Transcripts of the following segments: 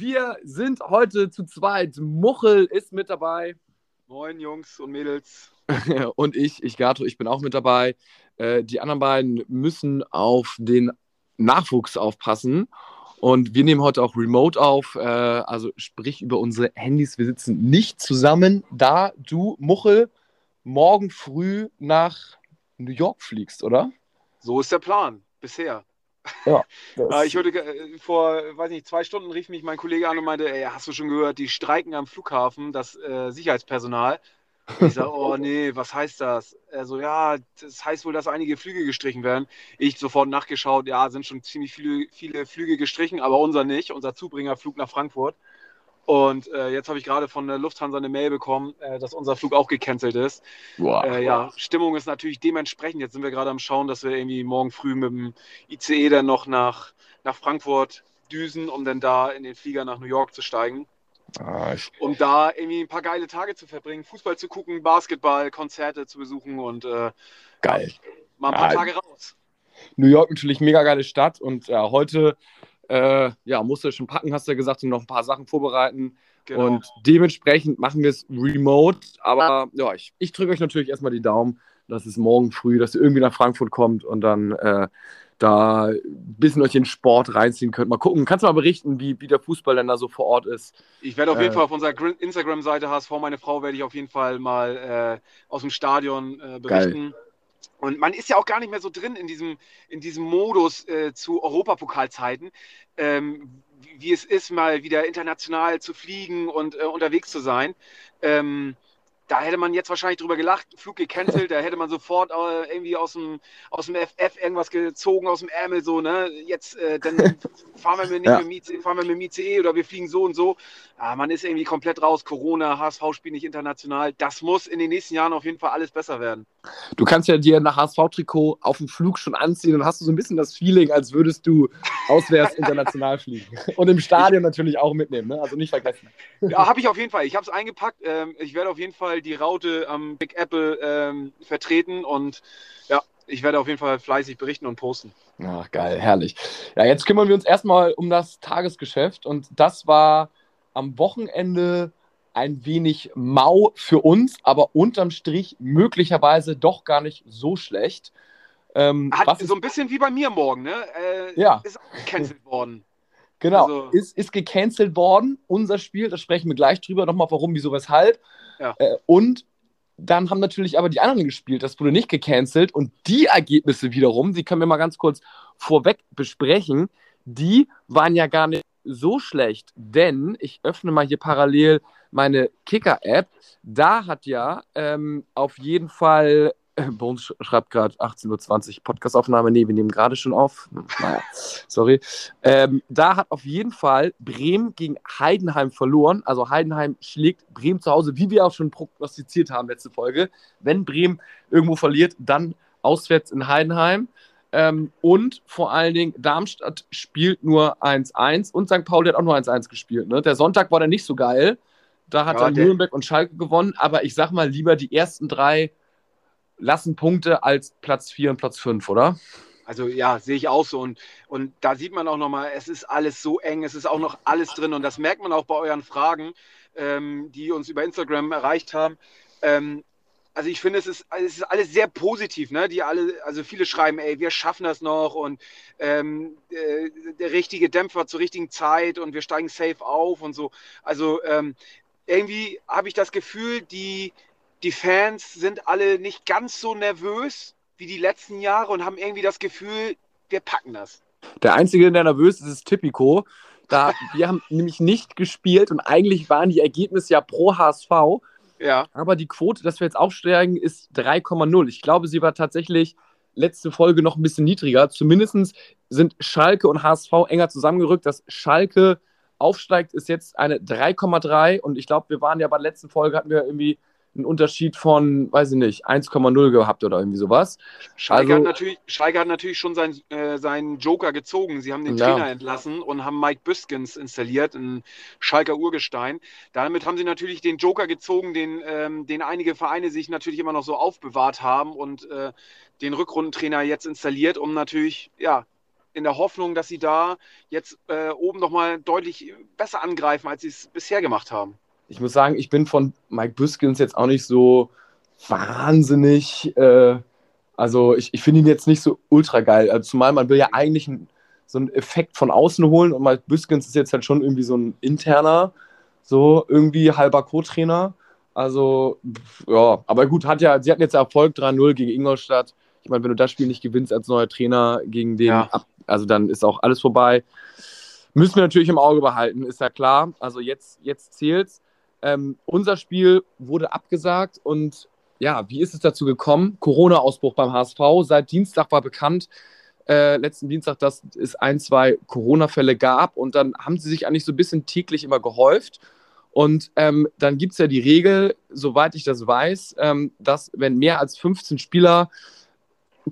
Wir sind heute zu zweit. Muchel ist mit dabei. Moin, Jungs und Mädels. und ich, ich Gato, ich bin auch mit dabei. Äh, die anderen beiden müssen auf den Nachwuchs aufpassen. Und wir nehmen heute auch remote auf, äh, also sprich über unsere Handys. Wir sitzen nicht zusammen, da du, Muchel, morgen früh nach New York fliegst, oder? So ist der Plan bisher. Ja. Äh, ich hörte äh, vor, weiß nicht, zwei Stunden rief mich mein Kollege an und meinte, ey, hast du schon gehört, die streiken am Flughafen, das äh, Sicherheitspersonal. Ich sage, oh nee, was heißt das? Er so, ja, das heißt wohl, dass einige Flüge gestrichen werden. Ich sofort nachgeschaut, ja, sind schon ziemlich viele, viele Flüge gestrichen, aber unser nicht, unser Zubringerflug nach Frankfurt. Und äh, jetzt habe ich gerade von der Lufthansa eine Mail bekommen, äh, dass unser Flug auch gecancelt ist. Wow. Äh, ja, Stimmung ist natürlich dementsprechend. Jetzt sind wir gerade am Schauen, dass wir irgendwie morgen früh mit dem ICE dann noch nach, nach Frankfurt düsen, um dann da in den Flieger nach New York zu steigen. Ah, Um da irgendwie ein paar geile Tage zu verbringen, Fußball zu gucken, Basketball, Konzerte zu besuchen und äh, geil. mal ein paar Ja. Tage raus. New York natürlich mega geile Stadt und ja, heute äh, ja, musst du schon packen, hast du ja gesagt, und noch ein paar Sachen vorbereiten. Genau. Und dementsprechend machen wir es remote. Aber ja, ich, ich drücke euch natürlich erstmal die Daumen, dass es morgen früh, dass ihr irgendwie nach Frankfurt kommt und dann äh, da ein bisschen euch in Sport reinziehen könnt. Mal gucken, kannst du mal berichten, wie, wie der Fußball denn da so vor Ort ist? Ich werde auf jeden Äh, Fall auf unserer Instagram-Seite HSV, meine Frau, werde ich auf jeden Fall mal äh, aus dem Stadion äh, berichten. Und man ist ja auch gar nicht mehr so drin in diesem, in diesem Modus äh, zu Europapokalzeiten, ähm, wie, wie es ist, mal wieder international zu fliegen und äh, unterwegs zu sein. Ähm, da hätte man jetzt wahrscheinlich drüber gelacht, Flug gecancelt, da hätte man sofort äh, irgendwie aus dem, aus dem FF irgendwas gezogen, aus dem Ärmel, so, ne? Jetzt, äh, dann fahren wir mit, Ja. mit, fahren wir mit dem ICE oder wir fliegen so und so. Ah, man ist irgendwie komplett raus. Corona, HSV spielt nicht international. Das muss in den nächsten Jahren auf jeden Fall alles besser werden. Du kannst ja dir nach HSV-Trikot auf dem Flug schon anziehen und hast du so ein bisschen das Feeling, als würdest du auswärts international fliegen. Und im Stadion natürlich auch mitnehmen, ne? also nicht vergessen. Ja, habe ich auf jeden Fall. Ich habe es eingepackt. Ähm, ich werde auf jeden Fall die Raute am Big Apple ähm, vertreten und ja, ich werde auf jeden Fall fleißig berichten und posten. Ach, geil, herrlich. Ja, jetzt kümmern wir uns erstmal um das Tagesgeschäft und das war am Wochenende ein wenig mau für uns, aber unterm Strich möglicherweise doch gar nicht so schlecht. Ähm, Hat so ein bisschen wie bei mir morgen, ne? Äh, Ja. Ist auch gecancelt worden. genau, also- ist, ist gecancelt worden, unser Spiel, da sprechen wir gleich drüber, nochmal warum, wieso, weshalb. Ja. Äh, und dann haben natürlich aber die anderen gespielt, das wurde nicht gecancelt und die Ergebnisse wiederum, die können wir mal ganz kurz vorweg besprechen, die waren ja gar nicht so schlecht, denn ich öffne mal hier parallel meine Kicker-App. Da hat ja ähm, auf jeden Fall, äh, sch- schreibt gerade 18.20 Uhr Podcastaufnahme, nee, wir nehmen gerade schon auf. Naja, sorry. Ähm, da hat auf jeden Fall Bremen gegen Heidenheim verloren. Also Heidenheim schlägt Bremen zu Hause, wie wir auch schon prognostiziert haben letzte Folge. Wenn Bremen irgendwo verliert, dann auswärts in Heidenheim. Ähm, und vor allen Dingen, Darmstadt spielt nur 1-1 und St. Pauli hat auch nur 1-1 gespielt. Ne? Der Sonntag war dann nicht so geil. Da hat Ja, dann Nürnberg und Schalke gewonnen, aber ich sag mal lieber die ersten drei lassen Punkte als Platz 4 und Platz 5, oder? Also ja, sehe ich auch so. Und, und da sieht man auch nochmal, es ist alles so eng, es ist auch noch alles drin. Und das merkt man auch bei euren Fragen, ähm, die uns über Instagram erreicht haben. Ähm, also ich finde, es ist, es ist alles sehr positiv, ne? Die alle, also viele schreiben, ey, wir schaffen das noch und ähm, äh, der richtige Dämpfer zur richtigen Zeit und wir steigen safe auf und so. Also ähm, irgendwie habe ich das Gefühl, die, die Fans sind alle nicht ganz so nervös wie die letzten Jahre und haben irgendwie das Gefühl, wir packen das. Der Einzige, der nervös ist, ist Tipico. Da, wir haben nämlich nicht gespielt und eigentlich waren die Ergebnisse ja pro HSV. Ja, Aber die Quote, dass wir jetzt aufsteigen, ist 3,0. Ich glaube, sie war tatsächlich letzte Folge noch ein bisschen niedriger. Zumindest sind Schalke und HSV enger zusammengerückt, dass Schalke aufsteigt, ist jetzt eine 3,3 und ich glaube, wir waren ja bei der letzten Folge, hatten wir irgendwie einen Unterschied von, weiß ich nicht, 1,0 gehabt oder irgendwie sowas. Schalke, also, hat, natürlich, Schalke hat natürlich schon seinen, äh, seinen Joker gezogen. Sie haben den ja. Trainer entlassen und haben Mike Büskens installiert, ein Schalker Urgestein. Damit haben sie natürlich den Joker gezogen, den, ähm, den einige Vereine sich natürlich immer noch so aufbewahrt haben und äh, den Rückrundentrainer jetzt installiert, um natürlich, ja, in der Hoffnung, dass sie da jetzt äh, oben nochmal deutlich besser angreifen, als sie es bisher gemacht haben ich muss sagen, ich bin von Mike Büskens jetzt auch nicht so wahnsinnig. Äh, also ich, ich finde ihn jetzt nicht so ultra geil. Also zumal man will ja eigentlich ein, so einen Effekt von außen holen und Mike Büskens ist jetzt halt schon irgendwie so ein interner, so irgendwie halber Co-Trainer. Also, ja, aber gut, hat ja, sie hatten jetzt Erfolg 3-0 gegen Ingolstadt. Ich meine, wenn du das Spiel nicht gewinnst als neuer Trainer gegen den, ja. also dann ist auch alles vorbei. Müssen wir natürlich im Auge behalten, ist ja klar. Also jetzt, jetzt zählt's. Ähm, unser Spiel wurde abgesagt und ja, wie ist es dazu gekommen? Corona-Ausbruch beim HSV. Seit Dienstag war bekannt, äh, letzten Dienstag, dass es ein, zwei Corona-Fälle gab und dann haben sie sich eigentlich so ein bisschen täglich immer gehäuft. Und ähm, dann gibt es ja die Regel, soweit ich das weiß, ähm, dass wenn mehr als 15 Spieler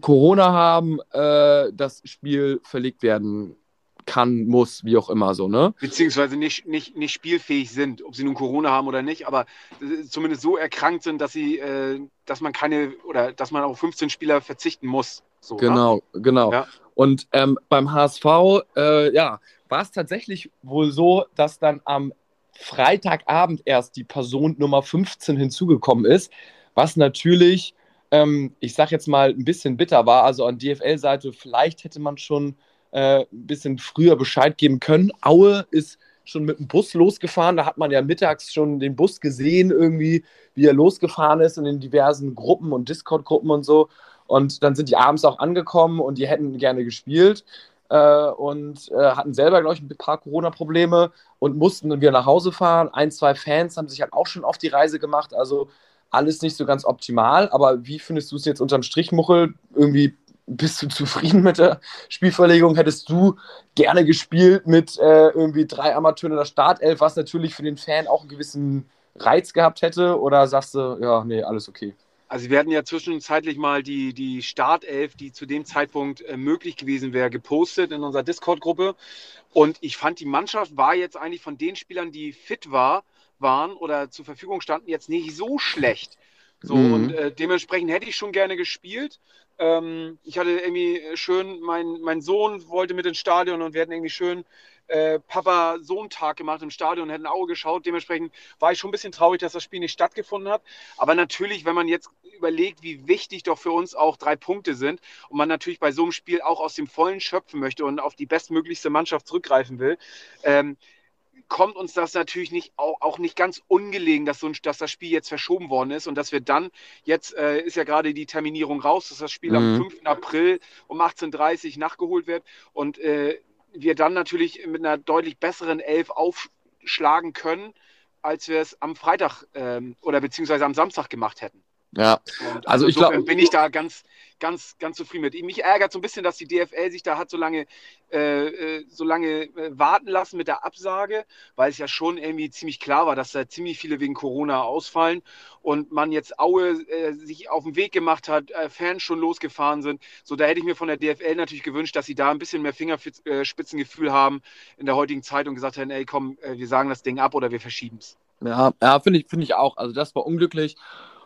Corona haben, äh, das Spiel verlegt werden kann, muss, wie auch immer so, ne? Beziehungsweise nicht, nicht, nicht spielfähig sind, ob sie nun Corona haben oder nicht, aber äh, zumindest so erkrankt sind, dass sie, äh, dass man keine oder dass man auf 15 Spieler verzichten muss. So, ne? genau, ne? genau. Ja. Und ähm, beim HSV, äh, ja, war es tatsächlich wohl so, dass dann am Freitagabend erst die Person Nummer 15 hinzugekommen ist, was natürlich, ähm, ich sag jetzt mal, ein bisschen bitter war. Also an DFL-Seite, vielleicht hätte man schon äh, ein bisschen früher Bescheid geben können. Aue ist schon mit dem Bus losgefahren. Da hat man ja mittags schon den Bus gesehen, irgendwie, wie er losgefahren ist in den diversen Gruppen und Discord-Gruppen und so. Und dann sind die abends auch angekommen und die hätten gerne gespielt äh, und äh, hatten selber, glaube ich, ein paar Corona-Probleme und mussten dann wieder nach Hause fahren. Ein, zwei Fans haben sich halt auch schon auf die Reise gemacht. Also alles nicht so ganz optimal. Aber wie findest du es jetzt unterm Strich, Muchel? Irgendwie bist du zufrieden mit der Spielverlegung? Hättest du gerne gespielt mit äh, irgendwie drei Amateuren in der Startelf, was natürlich für den Fan auch einen gewissen Reiz gehabt hätte? Oder sagst du, ja, nee, alles okay? Also wir hatten ja zwischenzeitlich mal die, die Startelf, die zu dem Zeitpunkt äh, möglich gewesen wäre, gepostet in unserer Discord-Gruppe. Und ich fand, die Mannschaft war jetzt eigentlich von den Spielern, die fit war, waren oder zur Verfügung standen, jetzt nicht so schlecht. So, mhm. und äh, dementsprechend hätte ich schon gerne gespielt. Ähm, ich hatte irgendwie schön, mein, mein Sohn wollte mit ins Stadion und wir hatten irgendwie schön äh, Papa-Sohn-Tag gemacht im Stadion und hätten ein Auge geschaut. Dementsprechend war ich schon ein bisschen traurig, dass das Spiel nicht stattgefunden hat. Aber natürlich, wenn man jetzt überlegt, wie wichtig doch für uns auch drei Punkte sind und man natürlich bei so einem Spiel auch aus dem Vollen schöpfen möchte und auf die bestmöglichste Mannschaft zurückgreifen will, ähm, kommt uns das natürlich nicht, auch, auch nicht ganz ungelegen, dass, so ein, dass das Spiel jetzt verschoben worden ist und dass wir dann, jetzt äh, ist ja gerade die Terminierung raus, dass das Spiel mhm. am 5. April um 18.30 Uhr nachgeholt wird und äh, wir dann natürlich mit einer deutlich besseren Elf aufschlagen können, als wir es am Freitag ähm, oder beziehungsweise am Samstag gemacht hätten. Ja, also, also ich glaube, bin ich da ganz, ganz, ganz zufrieden mit. Mich ärgert so ein bisschen, dass die DFL sich da hat so lange, äh, äh, so lange äh, warten lassen mit der Absage, weil es ja schon irgendwie ziemlich klar war, dass da ziemlich viele wegen Corona ausfallen und man jetzt Aue äh, sich auf den Weg gemacht hat, äh, Fans schon losgefahren sind. So, da hätte ich mir von der DFL natürlich gewünscht, dass sie da ein bisschen mehr Fingerspitzengefühl haben in der heutigen Zeit und gesagt haben, ey, komm, wir sagen das Ding ab oder wir verschieben es. Ja, ja finde ich, find ich auch. Also das war unglücklich.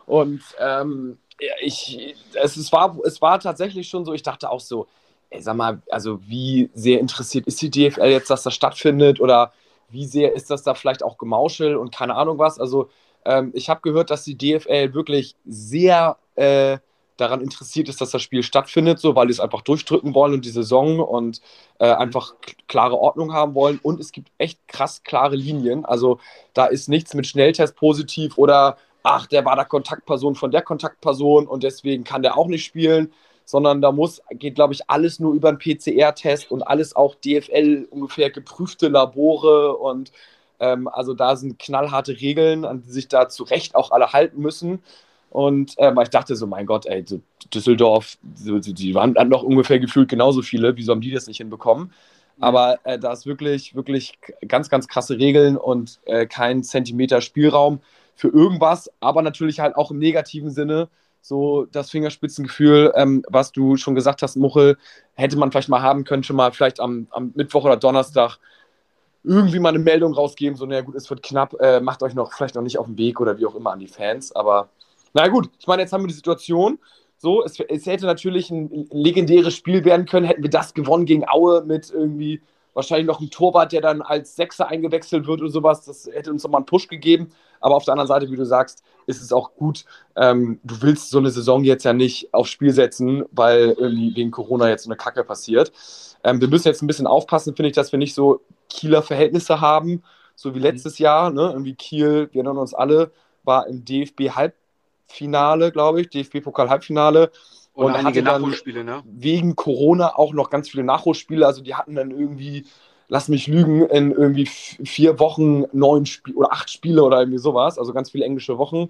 Und ähm, ich, es, es, war, es war tatsächlich schon so, ich dachte auch so, ey, sag mal, also wie sehr interessiert ist die DFL jetzt, dass das stattfindet oder wie sehr ist das da vielleicht auch Gemauschel und keine Ahnung was. Also ähm, ich habe gehört, dass die DFL wirklich sehr äh, daran interessiert ist, dass das Spiel stattfindet, so weil sie es einfach durchdrücken wollen und die Saison und äh, einfach klare Ordnung haben wollen. Und es gibt echt krass klare Linien. Also da ist nichts mit Schnelltest positiv oder ach, der war da Kontaktperson von der Kontaktperson und deswegen kann der auch nicht spielen, sondern da muss, geht, glaube ich, alles nur über einen PCR-Test und alles auch DFL ungefähr geprüfte Labore und ähm, also da sind knallharte Regeln, an die sich da zu Recht auch alle halten müssen. Und ähm, ich dachte so, mein Gott, ey, so Düsseldorf, so, die waren dann noch ungefähr gefühlt genauso viele, wieso haben die das nicht hinbekommen? Aber äh, da ist wirklich, wirklich ganz, ganz krasse Regeln und äh, kein Zentimeter Spielraum für irgendwas, aber natürlich halt auch im negativen Sinne. So das Fingerspitzengefühl, ähm, was du schon gesagt hast, Muchel, hätte man vielleicht mal haben können, schon mal vielleicht am, am Mittwoch oder Donnerstag irgendwie mal eine Meldung rausgeben, so, naja gut, es wird knapp, äh, macht euch noch vielleicht noch nicht auf den Weg oder wie auch immer an die Fans, aber na gut, ich meine, jetzt haben wir die Situation, so, es, es hätte natürlich ein legendäres Spiel werden können, hätten wir das gewonnen gegen Aue mit irgendwie wahrscheinlich noch einem Torwart, der dann als Sechser eingewechselt wird oder sowas. Das hätte uns nochmal einen Push gegeben. Aber auf der anderen Seite, wie du sagst, ist es auch gut. Ähm, du willst so eine Saison jetzt ja nicht aufs Spiel setzen, weil irgendwie wegen Corona jetzt so eine Kacke passiert. Ähm, wir müssen jetzt ein bisschen aufpassen, finde ich, dass wir nicht so Kieler Verhältnisse haben, so wie mhm. letztes Jahr. Ne? Irgendwie Kiel, wir erinnern uns alle, war im DFB-Halbfinale, glaube ich, DFB-Pokal-Halbfinale. Und, und einige Nachholspiele, ne? Wegen Corona auch noch ganz viele Nachholspiele. Also die hatten dann irgendwie, lass mich lügen, in irgendwie vier Wochen neun Spiele oder acht Spiele oder irgendwie sowas. Also ganz viele englische Wochen.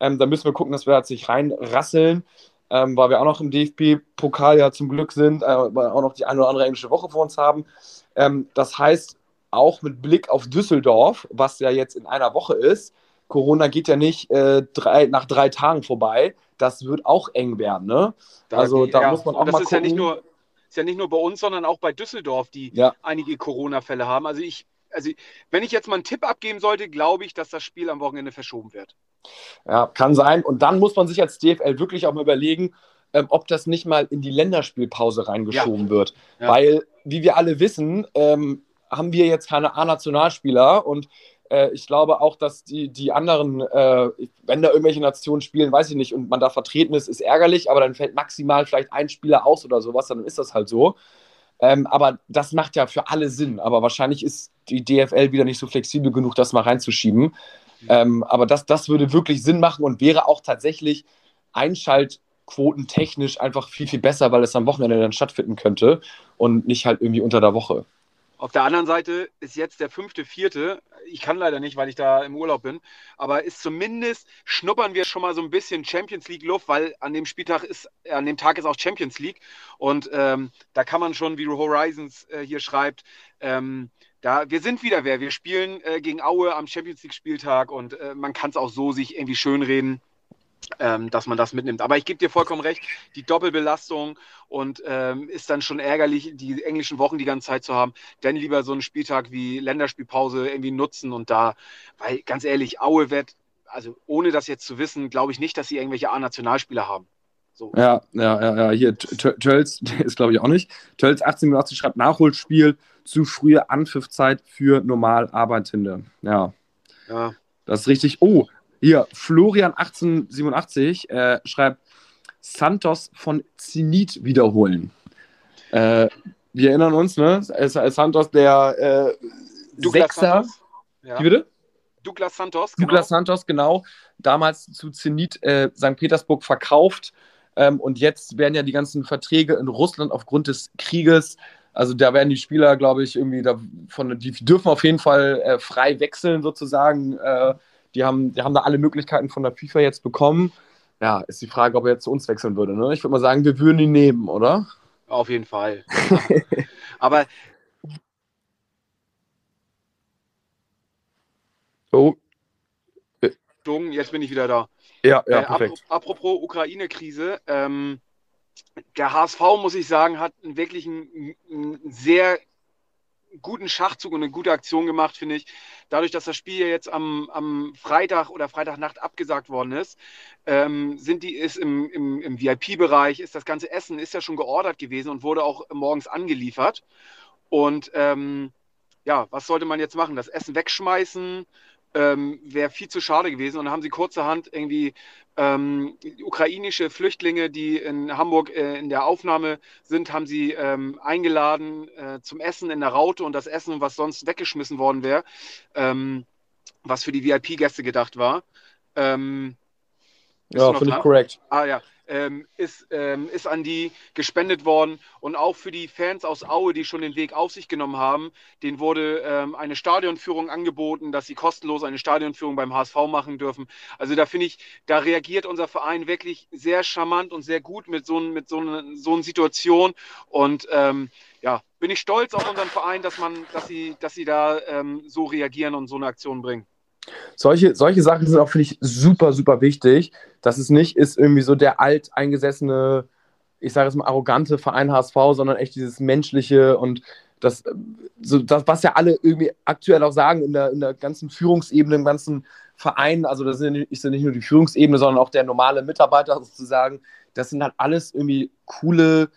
Ähm, da müssen wir gucken, dass wir halt sich reinrasseln, ähm, weil wir auch noch im DFB-Pokal ja zum Glück sind, äh, weil wir auch noch die eine oder andere englische Woche vor uns haben. Ähm, das heißt, auch mit Blick auf Düsseldorf, was ja jetzt in einer Woche ist, Corona geht ja nicht äh, drei, nach drei Tagen vorbei das wird auch eng werden. Ne? Da, also da ja, muss man auch das mal ist gucken. Ja nicht nur, ist ja nicht nur bei uns, sondern auch bei Düsseldorf, die ja. einige Corona-Fälle haben. Also ich, also wenn ich jetzt mal einen Tipp abgeben sollte, glaube ich, dass das Spiel am Wochenende verschoben wird. Ja, kann sein. Und dann muss man sich als DFL wirklich auch mal überlegen, ähm, ob das nicht mal in die Länderspielpause reingeschoben ja. wird. Weil, wie wir alle wissen, ähm, haben wir jetzt keine A-Nationalspieler und äh, ich glaube auch, dass die, die anderen, äh, wenn da irgendwelche Nationen spielen, weiß ich nicht, und man da vertreten ist, ist ärgerlich, aber dann fällt maximal vielleicht ein Spieler aus oder sowas, dann ist das halt so. Ähm, aber das macht ja für alle Sinn. Aber wahrscheinlich ist die DFL wieder nicht so flexibel genug, das mal reinzuschieben. Ähm, aber das, das würde wirklich Sinn machen und wäre auch tatsächlich einschaltquotentechnisch einfach viel, viel besser, weil es am Wochenende dann stattfinden könnte und nicht halt irgendwie unter der Woche. Auf der anderen Seite ist jetzt der fünfte, vierte. Ich kann leider nicht, weil ich da im Urlaub bin. Aber ist zumindest schnuppern wir schon mal so ein bisschen Champions League Luft, weil an dem Spieltag ist, an dem Tag ist auch Champions League. Und ähm, da kann man schon, wie Horizons äh, hier schreibt, ähm, da, wir sind wieder wer. Wir spielen äh, gegen Aue am Champions League Spieltag und äh, man kann es auch so sich irgendwie schönreden ähm, dass man das mitnimmt. Aber ich gebe dir vollkommen recht, die Doppelbelastung und ähm, ist dann schon ärgerlich, die englischen Wochen die ganze Zeit zu haben. Denn lieber so einen Spieltag wie Länderspielpause irgendwie nutzen und da, weil ganz ehrlich, Aue wird, also ohne das jetzt zu wissen, glaube ich nicht, dass sie irgendwelche A-Nationalspieler haben. So. Ja, ja, ja, ja. Hier, Tölz ist glaube ich auch nicht. Tölz 1880 schreibt Nachholspiel zu frühe Anpfiffzeit für normal Arbeitende. Ja. Ja. Das ist richtig. Oh, hier, Florian 1887 äh, schreibt Santos von Zenit wiederholen. Äh, wir erinnern uns, ne? Santos, der äh, Douglas Sechser. Santos. Ja. Wie bitte? Douglas Santos. Genau. Douglas Santos, genau. Damals zu Zenit äh, St. Petersburg verkauft. Ähm, und jetzt werden ja die ganzen Verträge in Russland aufgrund des Krieges also da werden die Spieler, glaube ich, irgendwie davon, die dürfen auf jeden Fall äh, frei wechseln sozusagen. Äh, die haben, die haben da alle Möglichkeiten von der FIFA jetzt bekommen. Ja, ist die Frage, ob er jetzt zu uns wechseln würde. Ne? Ich würde mal sagen, wir würden ihn nehmen, oder? Auf jeden Fall. Aber. Oh. Jetzt bin ich wieder da. Ja, ja, äh, perfekt. Apropos Ukraine-Krise. Ähm, der HSV, muss ich sagen, hat wirklich einen, einen sehr guten Schachzug und eine gute Aktion gemacht, finde ich. Dadurch, dass das Spiel jetzt am, am Freitag oder Freitagnacht abgesagt worden ist, ähm, sind die, ist im, im, im VIP-Bereich, ist das ganze Essen ist ja schon geordert gewesen und wurde auch morgens angeliefert. Und ähm, ja, was sollte man jetzt machen? Das Essen wegschmeißen? Ähm, wäre viel zu schade gewesen. Und dann haben sie kurzerhand irgendwie ähm, ukrainische Flüchtlinge, die in Hamburg äh, in der Aufnahme sind, haben sie ähm, eingeladen äh, zum Essen in der Raute und das Essen, was sonst weggeschmissen worden wäre, ähm, was für die VIP-Gäste gedacht war. Ähm, ja, finde ich korrekt. Ah ja, ähm, ist, ähm, ist an die gespendet worden. Und auch für die Fans aus Aue, die schon den Weg auf sich genommen haben, denen wurde ähm, eine Stadionführung angeboten, dass sie kostenlos eine Stadionführung beim HSV machen dürfen. Also da finde ich, da reagiert unser Verein wirklich sehr charmant und sehr gut mit so, mit so, so einer Situation. Und ähm, ja, bin ich stolz auf unseren Verein, dass man, dass sie, dass sie da ähm, so reagieren und so eine Aktion bringen. Solche, solche Sachen sind auch, finde ich, super, super wichtig, dass es nicht ist irgendwie so der alteingesessene, ich sage es mal, arrogante Verein HSV, sondern echt dieses menschliche und das, so das, was ja alle irgendwie aktuell auch sagen in der, in der ganzen Führungsebene, im ganzen Verein, also das ist ja nicht nur die Führungsebene, sondern auch der normale Mitarbeiter sozusagen, das sind halt alles irgendwie coole,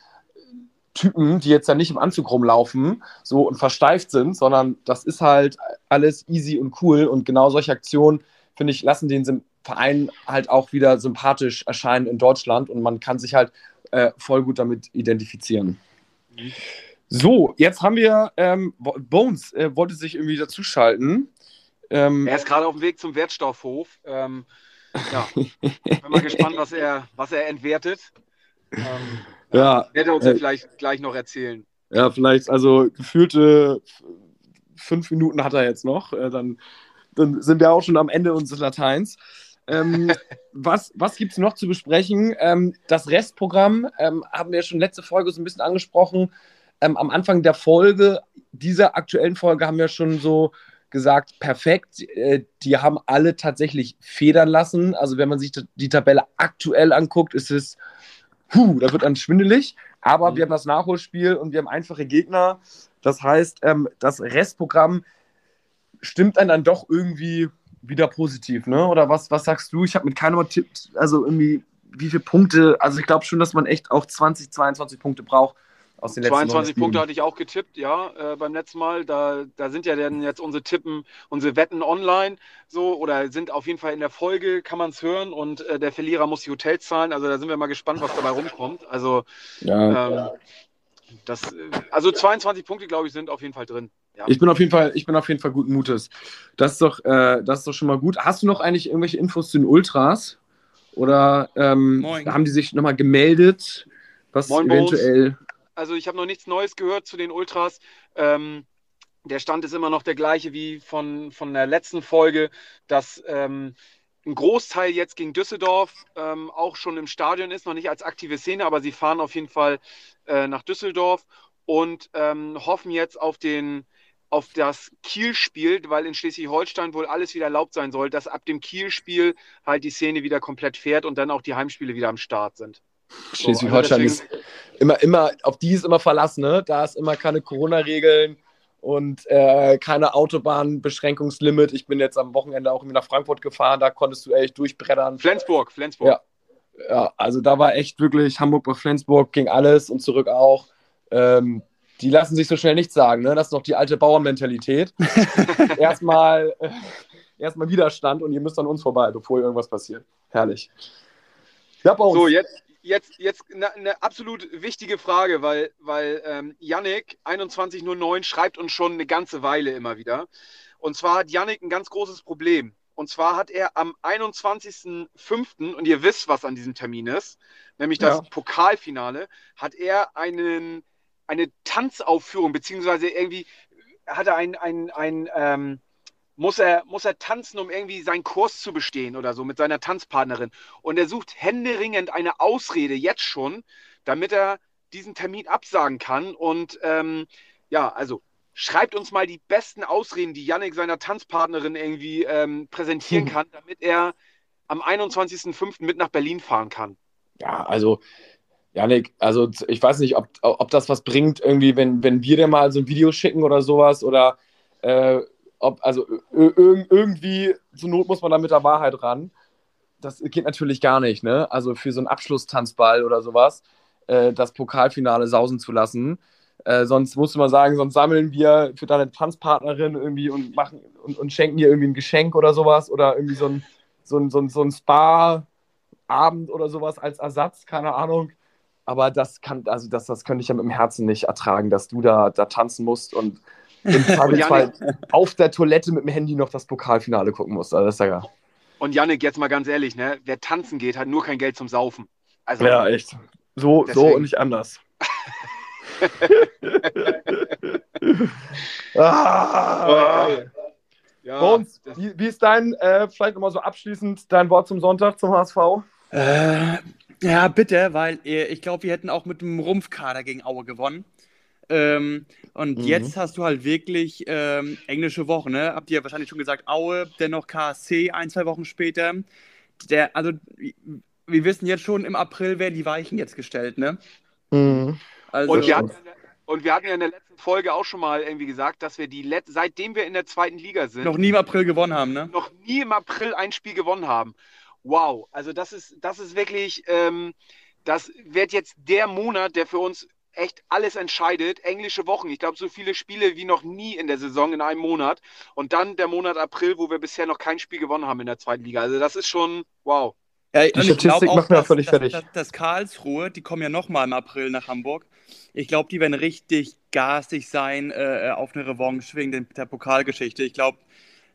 Typen, die jetzt ja nicht im Anzug rumlaufen so und versteift sind, sondern das ist halt alles easy und cool und genau solche Aktionen, finde ich, lassen den Verein halt auch wieder sympathisch erscheinen in Deutschland und man kann sich halt äh, voll gut damit identifizieren. So, jetzt haben wir ähm, Bones, äh, wollte sich irgendwie dazuschalten. Ähm, er ist gerade auf dem Weg zum Wertstoffhof. Ähm, ja, bin mal gespannt, was er, was er entwertet. Ähm, ja. Wird er uns äh, vielleicht gleich noch erzählen. Ja, vielleicht, also gefühlte fünf Minuten hat er jetzt noch. Äh, dann, dann sind wir auch schon am Ende unseres Lateins. Ähm, was was gibt es noch zu besprechen? Ähm, das Restprogramm ähm, haben wir schon letzte Folge so ein bisschen angesprochen. Ähm, am Anfang der Folge, dieser aktuellen Folge, haben wir schon so gesagt, perfekt. Äh, die haben alle tatsächlich federn lassen. Also wenn man sich die Tabelle aktuell anguckt, ist es puh, da wird dann schwindelig. Aber mhm. wir haben das Nachholspiel und wir haben einfache Gegner. Das heißt, ähm, das Restprogramm stimmt einen dann doch irgendwie wieder positiv, ne? Oder was, was sagst du? Ich habe mit keinem Tipp, also irgendwie, wie viele Punkte, also ich glaube schon, dass man echt auch 20, 22 Punkte braucht aus den 22 Punkte hatte ich auch getippt, ja, äh, beim letzten Mal. Da, da sind ja dann jetzt unsere Tippen, unsere Wetten online so oder sind auf jeden Fall in der Folge, kann man es hören und äh, der Verlierer muss die Hotels zahlen. Also da sind wir mal gespannt, was dabei rumkommt. Also, ja. ähm, das, also 22 Punkte, glaube ich, sind auf jeden Fall drin. Ja. Ich bin auf jeden Fall, ich bin auf jeden Fall guten Mutes. Das ist doch, äh, das ist doch schon mal gut. Hast du noch eigentlich irgendwelche Infos zu den Ultras? Oder ähm, haben die sich nochmal gemeldet, was Moin, eventuell also ich habe noch nichts Neues gehört zu den Ultras. Ähm, der Stand ist immer noch der gleiche wie von, von der letzten Folge, dass ähm, ein Großteil jetzt gegen Düsseldorf ähm, auch schon im Stadion ist, noch nicht als aktive Szene, aber sie fahren auf jeden Fall äh, nach Düsseldorf und ähm, hoffen jetzt auf den auf das Kiel-Spiel, weil in Schleswig-Holstein wohl alles wieder erlaubt sein soll, dass ab dem Kiel-Spiel halt die Szene wieder komplett fährt und dann auch die Heimspiele wieder am Start sind. Schleswig-Holstein also ist immer, immer, auf die ist immer verlassen, ne? Da ist immer keine Corona-Regeln und äh, keine Autobahnbeschränkungslimit. Ich bin jetzt am Wochenende auch nach Frankfurt gefahren, da konntest du echt durchbrettern. Flensburg, Flensburg. Ja. ja, also da war echt wirklich Hamburg bei Flensburg ging alles und zurück auch. Ähm, die lassen sich so schnell nichts sagen, ne? Das ist noch die alte Bauernmentalität. erstmal, äh, erstmal Widerstand und ihr müsst an uns vorbei, bevor irgendwas passiert. Herrlich. Ja, bei uns. So, jetzt, jetzt, jetzt eine, eine, absolut wichtige Frage, weil, weil ähm, Yannick 2109 schreibt uns schon eine ganze Weile immer wieder. Und zwar hat Yannick ein ganz großes Problem. Und zwar hat er am 21.05., und ihr wisst, was an diesem Termin ist, nämlich das ja. Pokalfinale, hat er einen, eine Tanzaufführung, beziehungsweise irgendwie hat er ein, ein, ein ähm, muss er, muss er tanzen, um irgendwie seinen Kurs zu bestehen oder so mit seiner Tanzpartnerin. Und er sucht händeringend eine Ausrede jetzt schon, damit er diesen Termin absagen kann. Und ähm, ja, also schreibt uns mal die besten Ausreden, die Yannick seiner Tanzpartnerin irgendwie ähm, präsentieren hm. kann, damit er am 21.05. mit nach Berlin fahren kann. Ja, also Janik, also ich weiß nicht, ob, ob das was bringt, irgendwie, wenn, wenn wir dir mal so ein Video schicken oder sowas oder äh, ob, also irgendwie, zur Not muss man da mit der Wahrheit ran. Das geht natürlich gar nicht, ne? Also für so einen Abschlusstanzball oder sowas, äh, das Pokalfinale sausen zu lassen. Äh, sonst du mal sagen, sonst sammeln wir für deine Tanzpartnerin irgendwie und machen und, und schenken ihr irgendwie ein Geschenk oder sowas oder irgendwie so ein, so ein, so ein, so ein Spa-Abend oder sowas als Ersatz, keine Ahnung. Aber das kann, also das, das könnte ich ja mit dem Herzen nicht ertragen, dass du da, da tanzen musst und im Zweifelsfall auf der Toilette mit dem Handy noch das Pokalfinale gucken muss. Also das ist ja Und Yannick, jetzt mal ganz ehrlich, ne? wer tanzen geht, hat nur kein Geld zum Saufen. Also, ja, echt. So, so und nicht anders. ah, oh. ja, Bones, wie, wie, ist dein, äh, vielleicht nochmal so abschließend, dein Wort zum Sonntag zum HSV? Äh, ja, bitte, weil äh, ich glaube, wir hätten auch mit dem Rumpfkader gegen Aue gewonnen. Ähm, und mhm. jetzt hast du halt wirklich ähm, englische Woche, ne? Habt ihr ja wahrscheinlich schon gesagt, Aue, dennoch KSC ein, zwei Wochen später. Der, also, wir wissen jetzt schon, im April werden die Weichen jetzt gestellt, ne? Mhm. Also, und, wir hatten, und wir hatten ja in der letzten Folge auch schon mal irgendwie gesagt, dass wir die Let seitdem wir in der zweiten Liga sind. Noch nie im April gewonnen haben, ne? Noch nie im April ein Spiel gewonnen haben. Wow, also das ist, das ist wirklich, ähm, das wird jetzt der Monat, der für uns echt alles entscheidet. Englische Wochen. Ich glaube, so viele Spiele wie noch nie in der Saison in einem Monat. Und dann der Monat April, wo wir bisher noch kein Spiel gewonnen haben in der zweiten Liga. Also das ist schon wow. Ja, die Statistik macht mir völlig fertig. Das, das, Karlsruhe, die kommen ja nochmal im April nach Hamburg. Ich glaube, die werden richtig garstig sein äh, auf eine Revanche wegen der Pokalgeschichte. Ich glaube,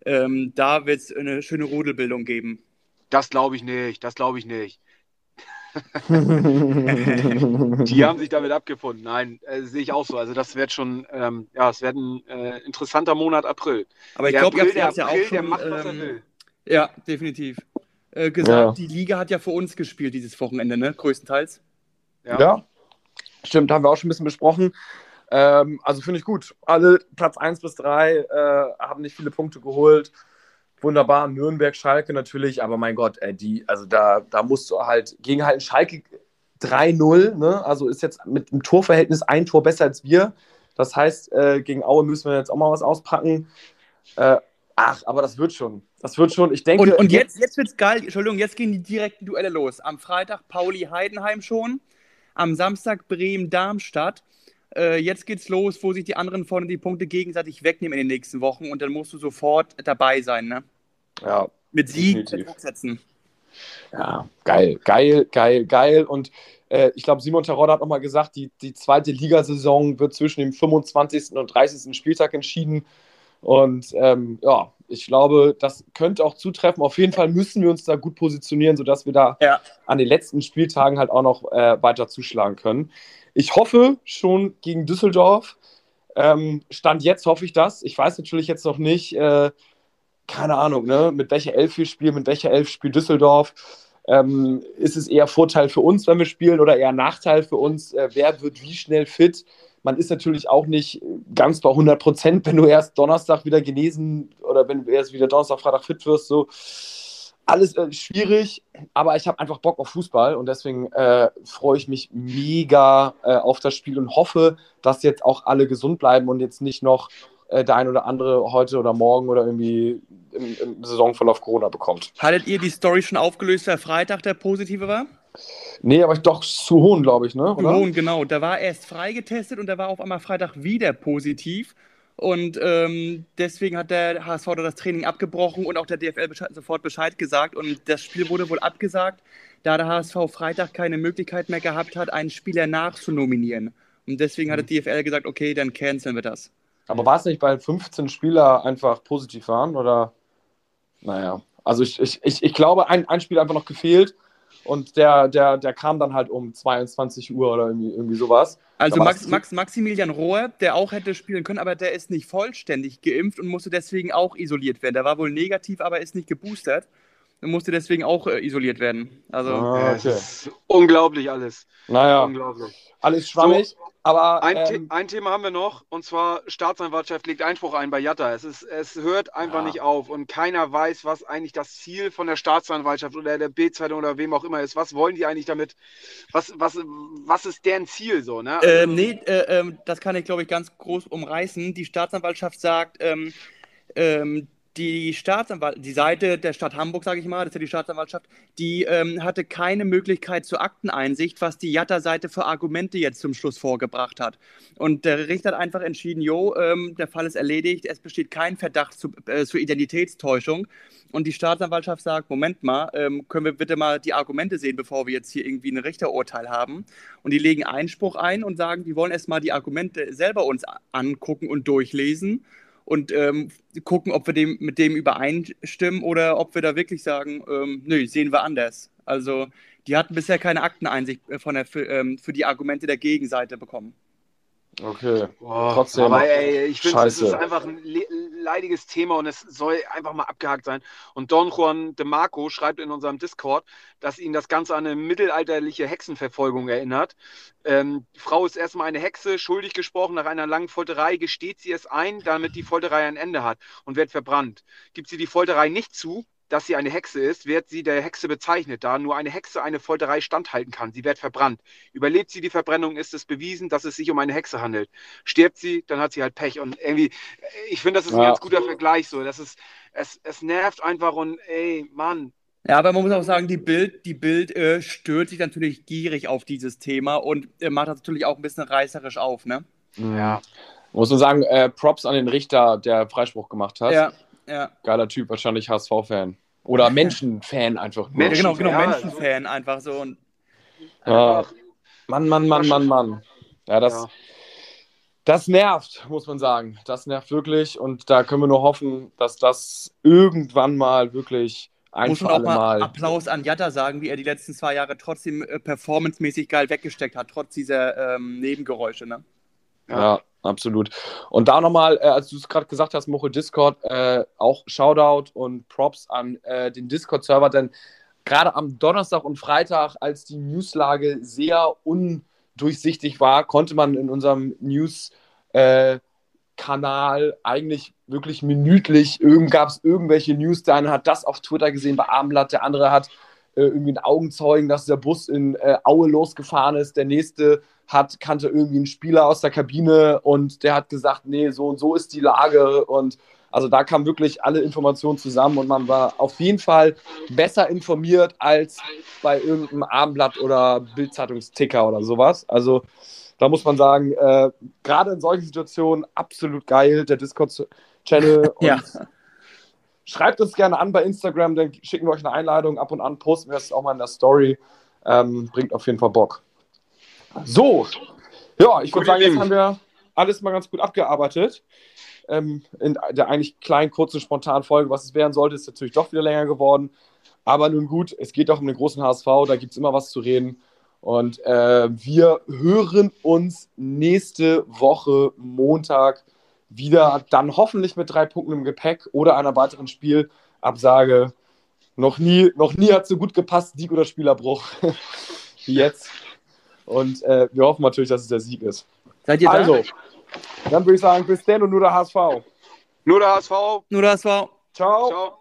ähm, da wird es eine schöne Rudelbildung geben. Das glaube ich nicht. Das glaube ich nicht. die haben sich damit abgefunden. Nein, äh, sehe ich auch so. Also das wird schon, ähm, ja, es wird ein äh, interessanter Monat April. Aber ich glaube, ihr habt ja auch schon, der macht, was er ähm, will. Ja, definitiv. Äh, gesagt, ja. die Liga hat ja für uns gespielt dieses Wochenende, ne? Größtenteils. Ja. ja. Stimmt, haben wir auch schon ein bisschen besprochen. Ähm, also finde ich gut. Alle Platz 1 bis 3 äh, haben nicht viele Punkte geholt wunderbar. Nürnberg, Schalke natürlich, aber mein Gott, ey, die, also da, da musst du halt gegen halt Schalke 3-0, ne? Also ist jetzt mit dem Torverhältnis ein Tor besser als wir. Das heißt, äh, gegen Aue müssen wir jetzt auch mal was auspacken. Äh, ach, aber das wird schon. Das wird schon. Ich denke. Und, und jetzt, jetzt wird's geil. Entschuldigung, jetzt gehen die direkten Duelle los. Am Freitag Pauli Heidenheim schon. Am Samstag Bremen Darmstadt. Äh, jetzt geht's los, wo sich die anderen vorne die Punkte gegenseitig wegnehmen in den nächsten Wochen und dann musst du sofort dabei sein, ne? Ja. Mit Sieg Druck setzen. Ja, geil, geil, geil, geil. Und äh, ich glaube, Simon Terodde hat nochmal gesagt, die, die zweite Ligasaison wird zwischen dem 25. und 30. Spieltag entschieden. Und ähm, ja, ich glaube, das könnte auch zutreffen. Auf jeden Fall müssen wir uns da gut positionieren, sodass wir da ja. an den letzten Spieltagen halt auch noch äh, weiter zuschlagen können. Ich hoffe schon gegen Düsseldorf. Ähm, Stand jetzt hoffe ich das. Ich weiß natürlich jetzt noch nicht, äh, keine Ahnung, ne, mit welcher Elf wir spielen, mit welcher Elf spielt Düsseldorf. Ähm, ist es eher Vorteil für uns, wenn wir spielen, oder eher Nachteil für uns? Äh, wer wird wie schnell fit? Man ist natürlich auch nicht ganz bei 100 Prozent, wenn du erst Donnerstag wieder genesen oder wenn du erst wieder Donnerstag, Freitag fit wirst. So alles äh, schwierig, aber ich habe einfach Bock auf Fußball und deswegen äh, freue ich mich mega äh, auf das Spiel und hoffe, dass jetzt auch alle gesund bleiben und jetzt nicht noch äh, der ein oder andere heute oder morgen oder irgendwie im, im, Saisonverlauf Corona bekommt. Hattet ihr die Story schon aufgelöst, wer Freitag der positive war? Nee, aber ich doch zu Hohn, glaube ich, ne? Zu Hohn, genau. Da war erst freigetestet und da war auf einmal Freitag wieder positiv. Und ähm, deswegen hat der HSV da das Training abgebrochen und auch der DFL Bescheid, sofort Bescheid gesagt. Und das Spiel wurde wohl abgesagt, da der HSV Freitag keine Möglichkeit mehr gehabt hat, einen Spieler nachzunominieren. Und deswegen hat der DFL gesagt, okay, dann canceln wir das. Aber war es nicht, weil 15 Spieler einfach positiv waren? Oder? Naja, also ich, ich, ich, ich glaube, ein, ein Spiel einfach noch gefehlt. Und der, der, der kam dann halt um 22 Uhr oder irgendwie, irgendwie sowas. Also Max, Max, Maximilian Rohr, der auch hätte spielen können, aber der ist nicht vollständig geimpft und musste deswegen auch isoliert werden. Der war wohl negativ, aber ist nicht geboostert musste deswegen auch äh, isoliert werden. Also ah, okay. unglaublich alles. Naja, unglaublich. alles schwammig. So, aber ein, ähm, The ein, Thema haben wir noch, und zwar Staatsanwaltschaft legt Einspruch ein bei Jatta. Es, ist, es hört einfach ja. nicht auf und keiner weiß, was eigentlich das Ziel von der Staatsanwaltschaft oder der B-Zeitung oder wem auch immer ist. Was wollen die eigentlich damit? Was, was, was ist deren Ziel so? Ne? Ähm, nee, äh, äh, das kann ich glaube ich ganz groß umreißen. Die Staatsanwaltschaft sagt, ähm, ähm die Staatsanwalt, die Seite der Stadt Hamburg, sage ich mal, das ist ja die Staatsanwaltschaft, die ähm, hatte keine Möglichkeit zur Akteneinsicht, was die Jatta-Seite für Argumente jetzt zum Schluss vorgebracht hat. Und der Richter hat einfach entschieden, jo, ähm, der Fall ist erledigt, es besteht kein Verdacht zu, äh, zur Identitätstäuschung. Und die Staatsanwaltschaft sagt, Moment mal, ähm, können wir bitte mal die Argumente sehen, bevor wir jetzt hier irgendwie ein Richterurteil haben. Und die legen Einspruch ein und sagen, die wollen erstmal die Argumente selber uns angucken und durchlesen und ähm, gucken, ob wir dem, mit dem übereinstimmen oder ob wir da wirklich sagen, ähm, nö, sehen wir anders. Also Die hatten bisher keine Akteneinsicht äh, von der, für, ähm, für die Argumente der Gegenseite bekommen. Okay. Boah, Trotzdem. Aber ey, ich finde, es ist einfach ein le- leidiges Thema und es soll einfach mal abgehakt sein. Und Don Juan de Marco schreibt in unserem Discord, dass ihn das Ganze an eine mittelalterliche Hexenverfolgung erinnert. Ähm, die Frau ist erstmal eine Hexe, schuldig gesprochen, nach einer langen Folterei gesteht sie es ein, damit die Folterei ein Ende hat und wird verbrannt. Gibt sie die Folterei nicht zu, dass sie eine Hexe ist, wird sie der Hexe bezeichnet, da nur eine Hexe eine Folterei standhalten kann. Sie wird verbrannt. Überlebt sie die Verbrennung, ist es bewiesen, dass es sich um eine Hexe handelt. Stirbt sie, dann hat sie halt Pech. Und irgendwie, ich finde, das ist ein Ja. ganz guter Vergleich. So, das ist, es, es nervt einfach und ey, Mann. Ja, aber man muss auch sagen, die Bild, die Bild äh, stört sich natürlich gierig auf dieses Thema und äh, macht das natürlich auch ein bisschen reißerisch auf, ne? Ja. Muss man sagen, äh, Props an den Richter, der Freispruch gemacht hat. Ja, ja. Geiler Typ, wahrscheinlich HSV-Fan. Oder Menschenfan einfach. nur. ja Menschen- genau, genau, ja, Menschenfan einfach so. Und, Ja. Einfach, Mann, Mann, Mann, Mann, Mann. Ja, das, Ja. das nervt, muss man sagen. Das nervt wirklich. Und da können wir nur hoffen, dass das irgendwann mal wirklich ein muss man auch mal Mal. Applaus an Jatta sagen, wie er die letzten zwei Jahre trotzdem äh, performancemäßig geil weggesteckt hat, trotz dieser ähm, Nebengeräusche, ne? Ja, absolut. Und da nochmal, äh, als du es gerade gesagt hast, Mochel Discord, äh, auch Shoutout und Props an äh, den Discord-Server, denn gerade am Donnerstag und Freitag, als die Newslage sehr undurchsichtig war, konnte man in unserem News-Kanal eigentlich wirklich minütlich, irgend, gab es irgendwelche News, der eine hat das auf Twitter gesehen bei Abendblatt, der andere hat äh, irgendwie einen Augenzeugen, dass der Bus in äh, Aue losgefahren ist, der nächste hat, kannte irgendwie einen Spieler aus der Kabine und der hat gesagt, nee, so und so ist die Lage und also da kamen wirklich alle Informationen zusammen und man war auf jeden Fall besser informiert als bei irgendeinem Abendblatt oder Bildzeitungsticker oder sowas. Also da muss man sagen, äh, gerade in solchen Situationen absolut geil, der Discord-Channel. Ja. Schreibt uns gerne an bei Instagram, dann schicken wir euch eine Einladung ab und an, posten wir es auch mal in der Story. Ähm, bringt auf jeden Fall Bock. So, ja, ich würde sagen, jetzt haben wir alles mal ganz gut abgearbeitet. Ähm, in der eigentlich kleinen, kurzen, spontanen Folge, was es werden sollte, ist natürlich doch wieder länger geworden. Aber nun gut, es geht doch um den großen HSV, da gibt es immer was zu reden. Und äh, wir hören uns nächste Woche Montag wieder, dann hoffentlich mit drei Punkten im Gepäck oder einer weiteren Spielabsage. Noch nie, noch nie hat so gut gepasst, Sieg oder Spielerbruch wie jetzt. Und äh, wir hoffen natürlich, dass es der Sieg ist. Seid ihr da? Also, dann würde ich sagen, bis dann und nur der HSV. Nur der HSV. Nur das war. Ciao. Ciao.